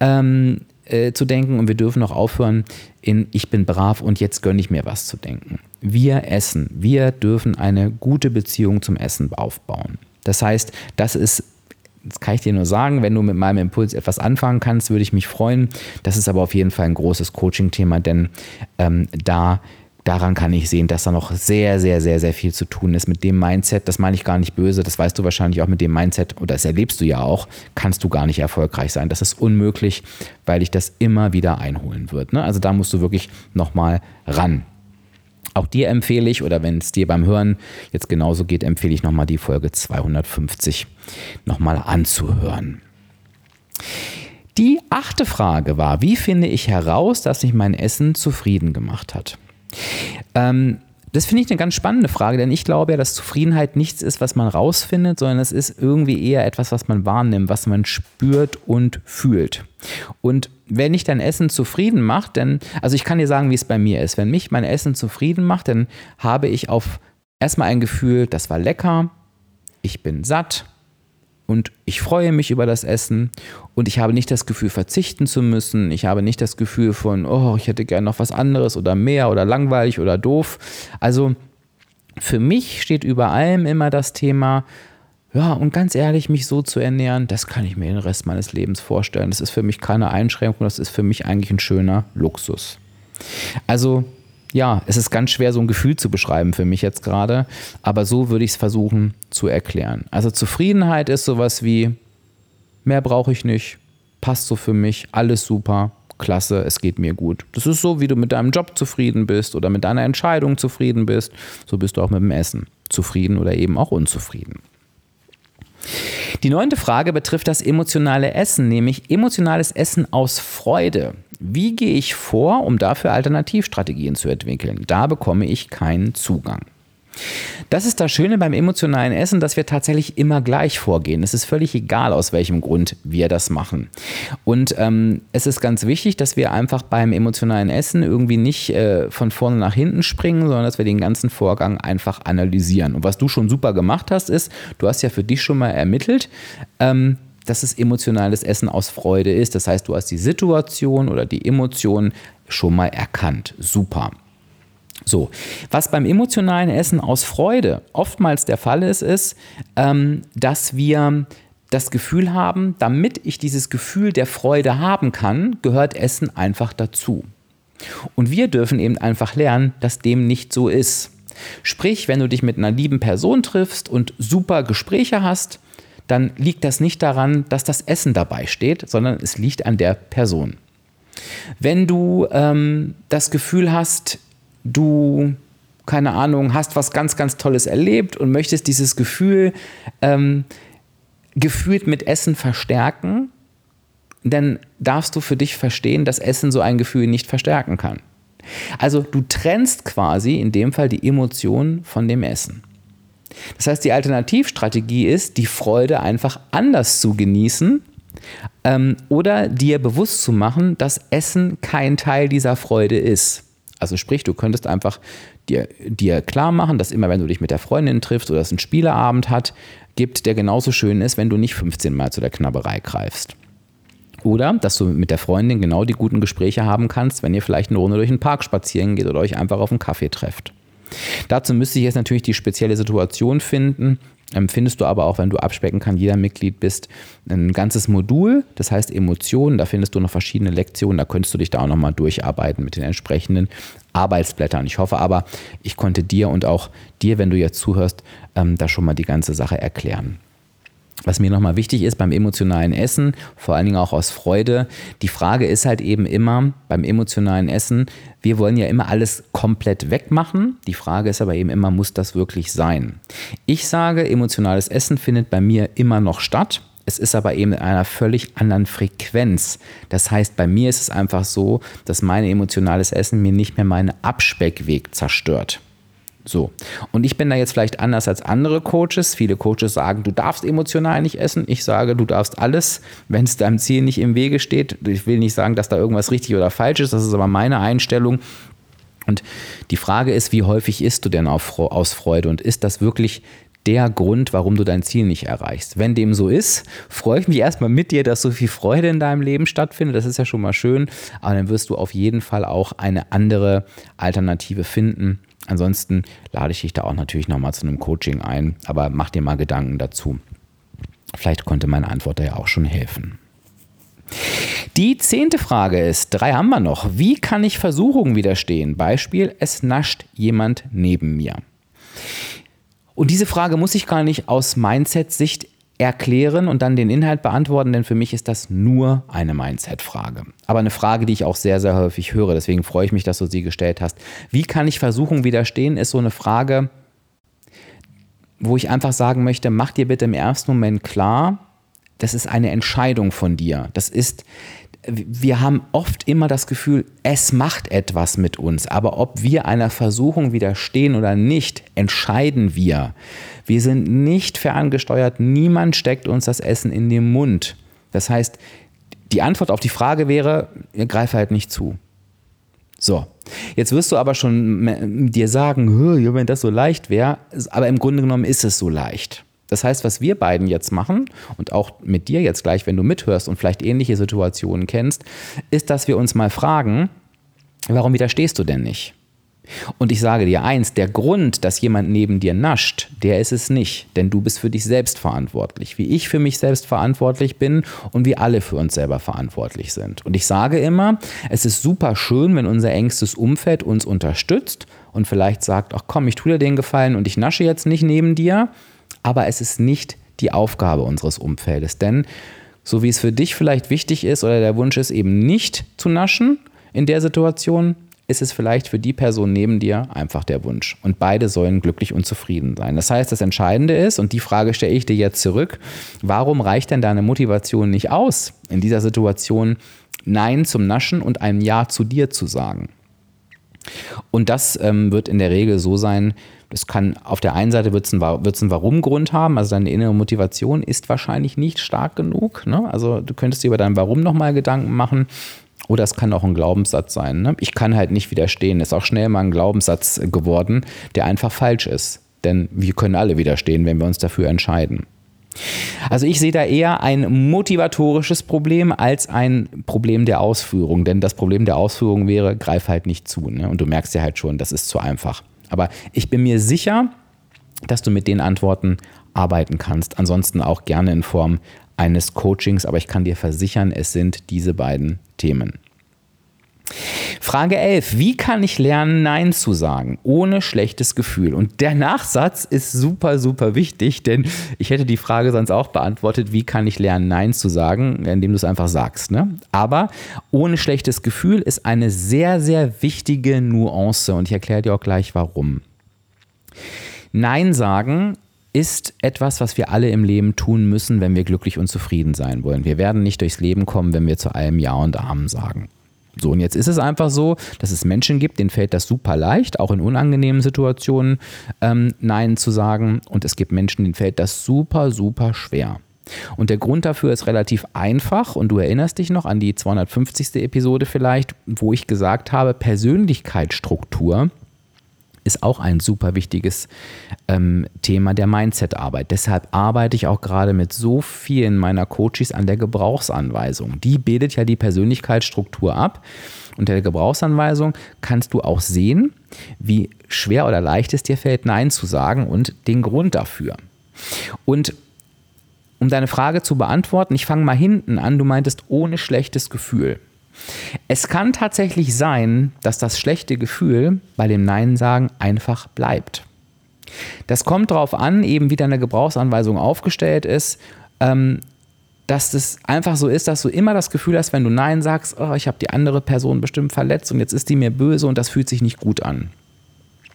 ähm, äh, zu denken. Und wir dürfen auch aufhören in ich bin brav und jetzt gönne ich mir was zu denken. Wir essen. Wir dürfen eine gute Beziehung zum Essen aufbauen. Das heißt, das ist das kann ich dir nur sagen, wenn du mit meinem Impuls etwas anfangen kannst, würde ich mich freuen. Das ist aber auf jeden Fall ein großes Coaching-Thema, denn ähm, da daran kann ich sehen, dass da noch sehr, sehr, sehr, sehr viel zu tun ist mit dem Mindset. Das meine ich gar nicht böse, das weißt du wahrscheinlich auch mit dem Mindset, oder das erlebst du ja auch, kannst du gar nicht erfolgreich sein. Das ist unmöglich, weil dich das immer wieder einholen wird. Ne? Also da musst du wirklich nochmal ran. Auch dir empfehle ich, oder wenn es dir beim Hören jetzt genauso geht, empfehle ich nochmal die Folge 250 nochmal anzuhören. Die achte Frage war, wie finde ich heraus, dass mich mein Essen zufrieden gemacht hat? Ähm, das finde ich eine ganz spannende Frage, denn ich glaube ja, dass Zufriedenheit nichts ist, was man rausfindet, sondern es ist irgendwie eher etwas, was man wahrnimmt, was man spürt und fühlt. Und wenn ich dein Essen zufrieden macht, dann, also ich kann dir sagen, wie es bei mir ist. Wenn mich mein Essen zufrieden macht, dann habe ich auf erstmal ein Gefühl, das war lecker, ich bin satt, und ich freue mich über das Essen und ich habe nicht das Gefühl, verzichten zu müssen. Ich habe nicht das Gefühl von, oh, ich hätte gerne noch was anderes oder mehr oder langweilig oder doof. Also für mich steht über allem immer das Thema, ja, und ganz ehrlich, mich so zu ernähren, das kann ich mir den Rest meines Lebens vorstellen. Das ist für mich keine Einschränkung, das ist für mich eigentlich ein schöner Luxus. Also ja, es ist ganz schwer, so ein Gefühl zu beschreiben für mich jetzt gerade, aber so würde ich es versuchen zu erklären. Also Zufriedenheit ist sowas wie, mehr brauche ich nicht, passt so für mich, alles super, klasse, es geht mir gut. Das ist so, wie du mit deinem Job zufrieden bist oder mit deiner Entscheidung zufrieden bist, so bist du auch mit dem Essen zufrieden oder eben auch unzufrieden. Die neunte Frage betrifft das emotionale Essen, nämlich emotionales Essen aus Freude. Wie gehe ich vor, um dafür Alternativstrategien zu entwickeln? Da bekomme ich keinen Zugang. Das ist das Schöne beim emotionalen Essen, dass wir tatsächlich immer gleich vorgehen. Es ist völlig egal, aus welchem Grund wir das machen. Und ähm, es ist ganz wichtig, dass wir einfach beim emotionalen Essen irgendwie nicht äh, von vorne nach hinten springen, sondern dass wir den ganzen Vorgang einfach analysieren. Und was du schon super gemacht hast, ist, du hast ja für dich schon mal ermittelt, ähm, dass es emotionales Essen aus Freude ist. Das heißt, du hast die Situation oder die Emotion schon mal erkannt. Super. So, was beim emotionalen Essen aus Freude oftmals der Fall ist, ist, ähm, dass wir das Gefühl haben, damit ich dieses Gefühl der Freude haben kann, gehört Essen einfach dazu. Und wir dürfen eben einfach lernen, dass dem nicht so ist. Sprich, wenn du dich mit einer lieben Person triffst und super Gespräche hast, dann liegt das nicht daran, dass das Essen dabei steht, sondern es liegt an der Person. Wenn du ähm, das Gefühl hast, du, keine Ahnung, hast was ganz, ganz Tolles erlebt und möchtest dieses Gefühl ähm, gefühlt mit Essen verstärken, dann darfst du für dich verstehen, dass Essen so ein Gefühl nicht verstärken kann. Also du trennst quasi in dem Fall die Emotion von dem Essen. Das heißt, die Alternativstrategie ist, die Freude einfach anders zu genießen ähm, oder dir bewusst zu machen, dass Essen kein Teil dieser Freude ist. Also sprich, du könntest einfach dir, dir klar machen, dass immer wenn du dich mit der Freundin triffst oder es einen Spieleabend hat, gibt, der genauso schön ist, wenn du nicht 15 Mal zu der Knabberei greifst. Oder dass du mit der Freundin genau die guten Gespräche haben kannst, wenn ihr vielleicht eine Runde durch den Park spazieren geht oder euch einfach auf einen Kaffee trefft. Dazu müsste ich jetzt natürlich die spezielle Situation finden, findest du aber auch, wenn du abspecken kann, jeder Mitglied bist, ein ganzes Modul, das heißt Emotionen, da findest du noch verschiedene Lektionen, da könntest du dich da auch nochmal durcharbeiten mit den entsprechenden Arbeitsblättern. Ich hoffe aber, ich konnte dir und auch dir, wenn du jetzt zuhörst, ähm, da schon mal die ganze Sache erklären. Was mir nochmal wichtig ist beim emotionalen Essen, vor allen Dingen auch aus Freude, die Frage ist halt eben immer beim emotionalen Essen, wir wollen ja immer alles komplett wegmachen. Die Frage ist aber eben immer, muss das wirklich sein? Ich sage, emotionales Essen findet bei mir immer noch statt. Es ist aber eben in einer völlig anderen Frequenz. Das heißt, bei mir ist es einfach so, dass mein emotionales Essen mir nicht mehr meinen Abspeckweg zerstört. So. Und ich bin da jetzt vielleicht anders als andere Coaches. Viele Coaches sagen, du darfst emotional nicht essen. Ich sage, du darfst alles, wenn es deinem Ziel nicht im Wege steht. Ich will nicht sagen, dass da irgendwas richtig oder falsch ist. Das ist aber meine Einstellung. Und die Frage ist, wie häufig isst du denn aus Freude? Und ist das wirklich der Grund, warum du dein Ziel nicht erreichst. Wenn dem so ist, freue ich mich erstmal mit dir, dass so viel Freude in deinem Leben stattfindet. Das ist ja schon mal schön. Aber dann wirst du auf jeden Fall auch eine andere Alternative finden Ansonsten lade ich dich da auch natürlich nochmal zu einem Coaching ein, aber mach dir mal Gedanken dazu. Vielleicht konnte meine Antwort da ja auch schon helfen. Die zehnte Frage ist, drei haben wir noch. Wie kann ich Versuchungen widerstehen? Beispiel, es nascht jemand neben mir. Und diese Frage muss ich gar nicht aus Mindset-Sicht erklären und dann den Inhalt beantworten, denn für mich ist das nur eine Mindset-Frage. Aber eine Frage, die ich auch sehr, sehr häufig höre. Deswegen freue ich mich, dass du sie gestellt hast. Wie kann ich Versuchung widerstehen, ist so eine Frage, wo ich einfach sagen möchte, mach dir bitte im ersten Moment klar, das ist eine Entscheidung von dir. Das ist, wir haben oft immer das Gefühl, es macht etwas mit uns, aber ob wir einer Versuchung widerstehen oder nicht, entscheiden wir. Wir sind nicht ferngesteuert, niemand steckt uns das Essen in den Mund. Das heißt, die Antwort auf die Frage wäre, greife halt nicht zu. So, jetzt wirst du aber schon dir sagen, wenn das so leicht wäre, aber im Grunde genommen ist es so leicht. Das heißt, was wir beiden jetzt machen und auch mit dir jetzt gleich, wenn du mithörst und vielleicht ähnliche Situationen kennst, ist, dass wir uns mal fragen, warum widerstehst du denn nicht? Und ich sage dir eins, der Grund, dass jemand neben dir nascht, der ist es nicht, denn du bist für dich selbst verantwortlich, wie ich für mich selbst verantwortlich bin und wie alle für uns selber verantwortlich sind. Und ich sage immer, es ist super schön, wenn unser engstes Umfeld uns unterstützt und vielleicht sagt, ach komm, ich tue dir den Gefallen und ich nasche jetzt nicht neben dir, aber es ist nicht die Aufgabe unseres Umfeldes. Denn so wie es für dich vielleicht wichtig ist oder der Wunsch ist, eben nicht zu naschen in der Situation, ist es vielleicht für die Person neben dir einfach der Wunsch. Und beide sollen glücklich und zufrieden sein. Das heißt, das Entscheidende ist, und die Frage stelle ich dir jetzt zurück, warum reicht denn deine Motivation nicht aus, in dieser Situation Nein zum Naschen und ein Ja zu dir zu sagen? Und das ähm, wird in der Regel so sein, es kann auf der einen Seite wird es einen, einen Warum-Grund haben, also deine innere Motivation ist wahrscheinlich nicht stark genug. Ne? Also du könntest dir über dein Warum nochmal Gedanken machen. Oder es kann auch ein Glaubenssatz sein. Ne? Ich kann halt nicht widerstehen. Ist auch schnell mal ein Glaubenssatz geworden, der einfach falsch ist. Denn wir können alle widerstehen, wenn wir uns dafür entscheiden. Also ich sehe da eher ein motivatorisches Problem als ein Problem der Ausführung. Denn das Problem der Ausführung wäre, greif halt nicht zu. Ne? Und du merkst ja halt schon, das ist zu einfach. Aber ich bin mir sicher, dass du mit den Antworten arbeiten kannst. Ansonsten auch gerne in Form eines Coachings. Aber ich kann dir versichern, es sind diese beiden Themen. Frage 11. Wie kann ich lernen, Nein zu sagen, ohne schlechtes Gefühl? Und der Nachsatz ist super, super wichtig, denn ich hätte die Frage sonst auch beantwortet, wie kann ich lernen, Nein zu sagen, indem du es einfach sagst. Ne? Aber ohne schlechtes Gefühl ist eine sehr, sehr wichtige Nuance und ich erkläre dir auch gleich warum. Nein sagen ist etwas, was wir alle im Leben tun müssen, wenn wir glücklich und zufrieden sein wollen. Wir werden nicht durchs Leben kommen, wenn wir zu allem Ja und Amen sagen. So, und jetzt ist es einfach so, dass es Menschen gibt, denen fällt das super leicht, auch in unangenehmen Situationen ähm, Nein zu sagen. Und es gibt Menschen, denen fällt das super, super schwer. Und der Grund dafür ist relativ einfach und du erinnerst dich noch an die 250. Episode vielleicht, wo ich gesagt habe, Persönlichkeitsstruktur ist auch ein super wichtiges ähm, Thema der Mindset-Arbeit. Deshalb arbeite ich auch gerade mit so vielen meiner Coaches an der Gebrauchsanweisung. Die bildet ja die Persönlichkeitsstruktur ab. Und der Gebrauchsanweisung kannst du auch sehen, wie schwer oder leicht es dir fällt, Nein zu sagen und den Grund dafür. Und um deine Frage zu beantworten, ich fange mal hinten an, du meintest ohne schlechtes Gefühl. Es kann tatsächlich sein, dass das schlechte Gefühl bei dem Nein sagen einfach bleibt. Das kommt darauf an, eben wie deine Gebrauchsanweisung aufgestellt ist, ähm, dass es einfach so ist, dass du immer das Gefühl hast, wenn du Nein sagst, oh, ich habe die andere Person bestimmt verletzt und jetzt ist die mir böse und das fühlt sich nicht gut an.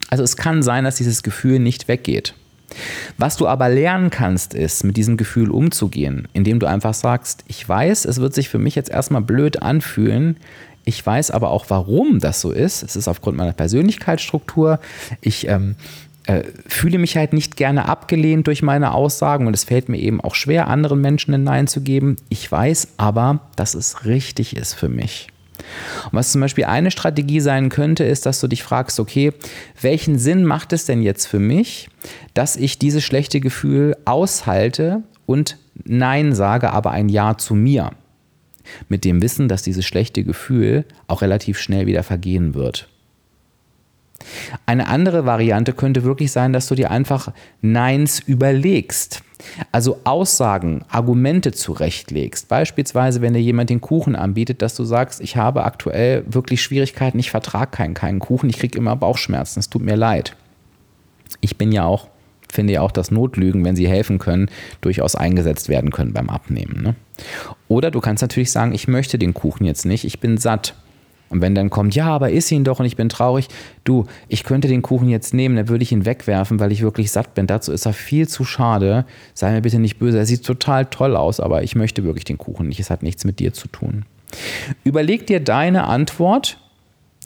Also es kann sein, dass dieses Gefühl nicht weggeht. Was du aber lernen kannst, ist, mit diesem Gefühl umzugehen, indem du einfach sagst, ich weiß, es wird sich für mich jetzt erstmal blöd anfühlen, ich weiß aber auch, warum das so ist. Es ist aufgrund meiner Persönlichkeitsstruktur. Ich ähm, äh, fühle mich halt nicht gerne abgelehnt durch meine Aussagen und es fällt mir eben auch schwer, anderen Menschen ein Nein zu geben. Ich weiß aber, dass es richtig ist für mich. Und was zum Beispiel eine Strategie sein könnte, ist, dass du dich fragst, okay, welchen Sinn macht es denn jetzt für mich, dass ich dieses schlechte Gefühl aushalte und Nein sage, aber ein Ja zu mir? Mit dem Wissen, dass dieses schlechte Gefühl auch relativ schnell wieder vergehen wird. Eine andere Variante könnte wirklich sein, dass du dir einfach Neins überlegst. Also Aussagen, Argumente zurechtlegst. Beispielsweise, wenn dir jemand den Kuchen anbietet, dass du sagst, ich habe aktuell wirklich Schwierigkeiten, ich vertrage keinen, keinen Kuchen, ich kriege immer Bauchschmerzen, es tut mir leid. Ich bin ja auch, finde ja auch, dass Notlügen, wenn sie helfen können, durchaus eingesetzt werden können beim Abnehmen. Ne? Oder du kannst natürlich sagen, ich möchte den Kuchen jetzt nicht, ich bin satt. Und wenn dann kommt, ja, aber iss ihn doch und ich bin traurig, du, ich könnte den Kuchen jetzt nehmen, dann würde ich ihn wegwerfen, weil ich wirklich satt bin. Dazu ist er viel zu schade. Sei mir bitte nicht böse. Er sieht total toll aus, aber ich möchte wirklich den Kuchen nicht. Es hat nichts mit dir zu tun. Überleg dir deine Antwort,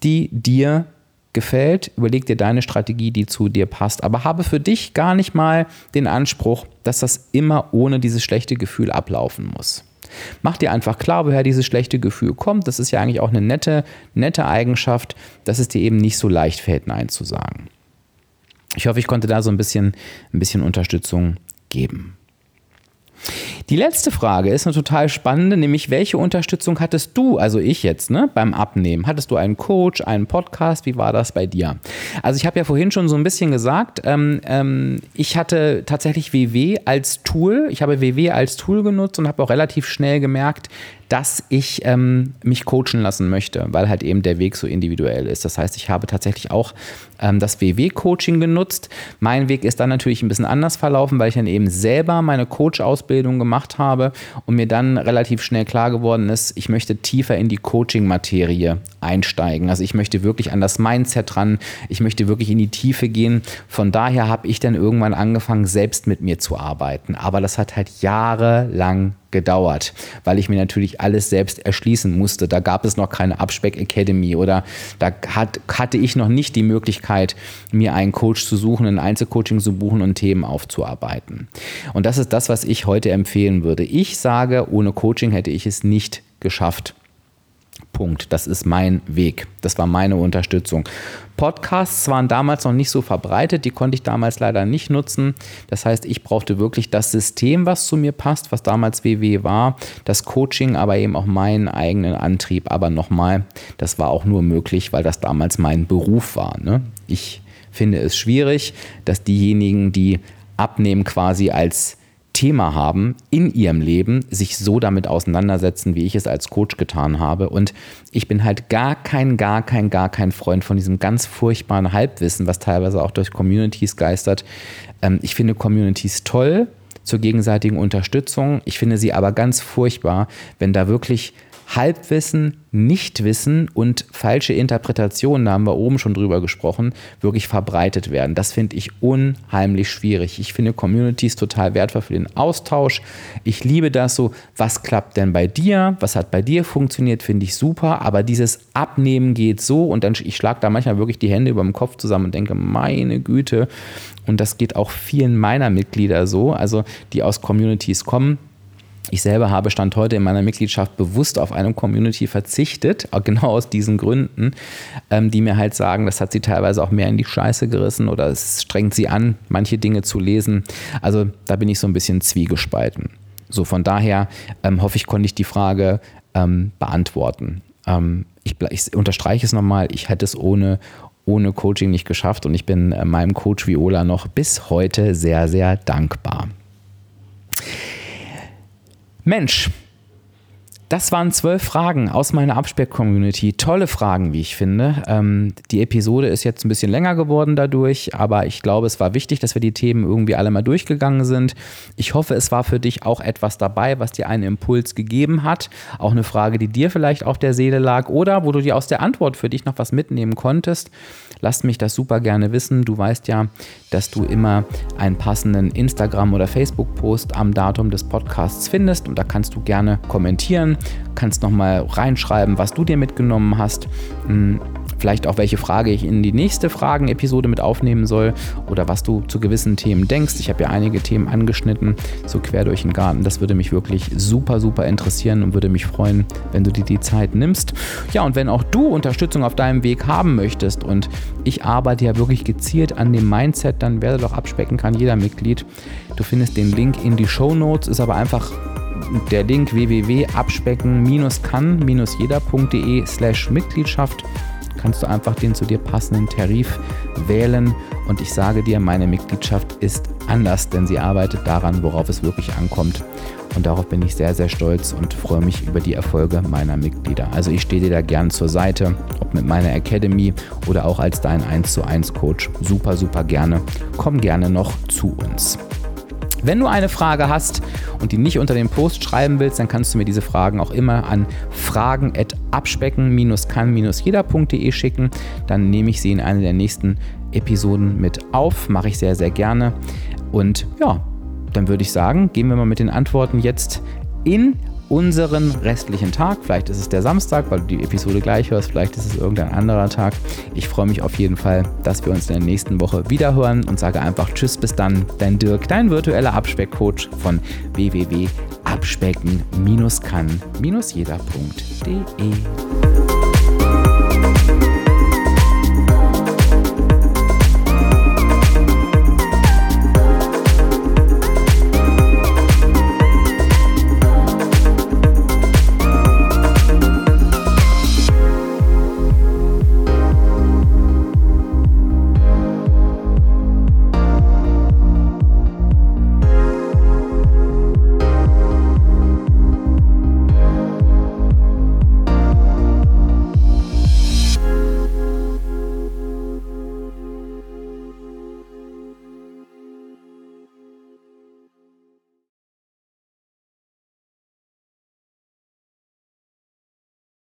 die dir gefällt. Überleg dir deine Strategie, die zu dir passt. Aber habe für dich gar nicht mal den Anspruch, dass das immer ohne dieses schlechte Gefühl ablaufen muss. Mach dir einfach klar, woher dieses schlechte Gefühl kommt. Das ist ja eigentlich auch eine nette, nette Eigenschaft, dass es dir eben nicht so leicht fällt, Nein zu sagen. Ich hoffe, ich konnte da so ein bisschen, ein bisschen Unterstützung geben. Die letzte Frage ist eine total spannende, nämlich welche Unterstützung hattest du, also ich jetzt, ne, beim Abnehmen? Hattest du einen Coach, einen Podcast? Wie war das bei dir? Also ich habe ja vorhin schon so ein bisschen gesagt, ähm, ähm, ich hatte tatsächlich WW als Tool. Ich habe WW als Tool genutzt und habe auch relativ schnell gemerkt, dass ich ähm, mich coachen lassen möchte, weil halt eben der Weg so individuell ist. Das heißt, ich habe tatsächlich auch ähm, das WW-Coaching genutzt. Mein Weg ist dann natürlich ein bisschen anders verlaufen, weil ich dann eben selber meine Coach-Ausbildung Ausbildung gemacht habe und mir dann relativ schnell klar geworden ist, ich möchte tiefer in die Coaching-Materie einsteigen. Also ich möchte wirklich an das Mindset ran, ich möchte wirklich in die Tiefe gehen. Von daher habe ich dann irgendwann angefangen, selbst mit mir zu arbeiten. Aber das hat halt jahrelang gedauert, weil ich mir natürlich alles selbst erschließen musste. Da gab es noch keine Abspeck Academy oder da hat, hatte ich noch nicht die Möglichkeit, mir einen Coach zu suchen, ein Einzelcoaching zu buchen und Themen aufzuarbeiten. Und das ist das, was ich heute empfehlen würde. Ich sage, ohne Coaching hätte ich es nicht geschafft. Punkt. Das ist mein Weg. Das war meine Unterstützung. Podcasts waren damals noch nicht so verbreitet, die konnte ich damals leider nicht nutzen. Das heißt, ich brauchte wirklich das System, was zu mir passt, was damals WW war, das Coaching, aber eben auch meinen eigenen Antrieb. Aber nochmal, das war auch nur möglich, weil das damals mein Beruf war. Ne? Ich finde es schwierig, dass diejenigen, die abnehmen, quasi als Thema haben in ihrem Leben, sich so damit auseinandersetzen, wie ich es als Coach getan habe. Und ich bin halt gar kein, gar kein, gar kein Freund von diesem ganz furchtbaren Halbwissen, was teilweise auch durch Communities geistert. Ähm, ich finde Communities toll zur gegenseitigen Unterstützung. Ich finde sie aber ganz furchtbar, wenn da wirklich Halbwissen, Nichtwissen und falsche Interpretationen, da haben wir oben schon drüber gesprochen, wirklich verbreitet werden. Das finde ich unheimlich schwierig. Ich finde Communities total wertvoll für den Austausch. Ich liebe das so, was klappt denn bei dir? Was hat bei dir funktioniert, finde ich super. Aber dieses Abnehmen geht so und dann ich schlage da manchmal wirklich die Hände über dem Kopf zusammen und denke, meine Güte. Und das geht auch vielen meiner Mitglieder so, also die aus Communities kommen ich selber habe Stand heute in meiner Mitgliedschaft bewusst auf eine Community verzichtet, genau aus diesen Gründen, ähm, die mir halt sagen, das hat sie teilweise auch mehr in die Scheiße gerissen oder es strengt sie an, manche Dinge zu lesen. Also da bin ich so ein bisschen zwiegespalten. So, von daher ähm, hoffe ich, konnte ich die Frage ähm, beantworten. Ich, ich, unterstreiche es nochmal, ich hätte es ohne, ohne Coaching nicht geschafft und ich bin äh, meinem Coach Viola noch bis heute sehr, sehr dankbar. Mensch, das waren zwölf Fragen aus meiner Abspeck-Community. Tolle Fragen, wie ich finde. Ähm, die Episode ist jetzt ein bisschen länger geworden dadurch, aber ich glaube, es war wichtig, dass wir die Themen irgendwie alle mal durchgegangen sind. Ich hoffe, es war für dich auch etwas dabei, was dir einen Impuls gegeben hat. Auch eine Frage, die dir vielleicht auf der Seele lag oder wo du dir aus der Antwort für dich noch was mitnehmen konntest. Lass mich das super gerne wissen. Du weißt ja, dass du immer einen passenden Instagram- oder Facebook-Post am Datum des Podcasts findest und da kannst du gerne kommentieren, kannst nochmal reinschreiben, was du dir mitgenommen hast. Hm, vielleicht auch welche Frage ich in die nächste Fragen-Episode mit aufnehmen soll oder was du zu gewissen Themen denkst. Ich habe ja einige Themen angeschnitten, so quer durch den Garten. Das würde mich wirklich super, super interessieren und würde mich freuen, wenn du dir die Zeit nimmst. Ja, und wenn auch du Unterstützung auf deinem Weg haben möchtest und ich arbeite ja wirklich gezielt an dem Mindset, dann werde doch abspecken kann jeder Mitglied. Du findest den Link in die Show Notes, ist aber einfach der Link www.abspecken-kann-jeder.de slash Mitgliedschaft kannst du einfach den zu dir passenden Tarif wählen. Und ich sage dir, meine Mitgliedschaft ist anders, denn sie arbeitet daran, worauf es wirklich ankommt. Und darauf bin ich sehr, sehr stolz und freue mich über die Erfolge meiner Mitglieder. Also ich stehe dir da gern zur Seite, ob mit meiner Academy oder auch als dein 1 zu 1 Coach. Super, super gerne. Komm gerne noch zu uns. Wenn du eine Frage hast und die nicht unter dem Post schreiben willst, dann kannst du mir diese Fragen auch immer an fragen.abspecken-kann-jeder.de schicken. Dann nehme ich sie in eine der nächsten Episoden mit auf. Mache ich sehr, sehr gerne. Und ja, dann würde ich sagen, gehen wir mal mit den Antworten jetzt in unseren restlichen Tag. Vielleicht ist es der Samstag, weil du die Episode gleich hörst. Vielleicht ist es irgendein anderer Tag. Ich freue mich auf jeden Fall, dass wir uns in der nächsten Woche wiederhören und sage einfach Tschüss, bis dann. Dein Dirk, dein virtueller Abspeckcoach von www.abspecken-kann-jeder.de.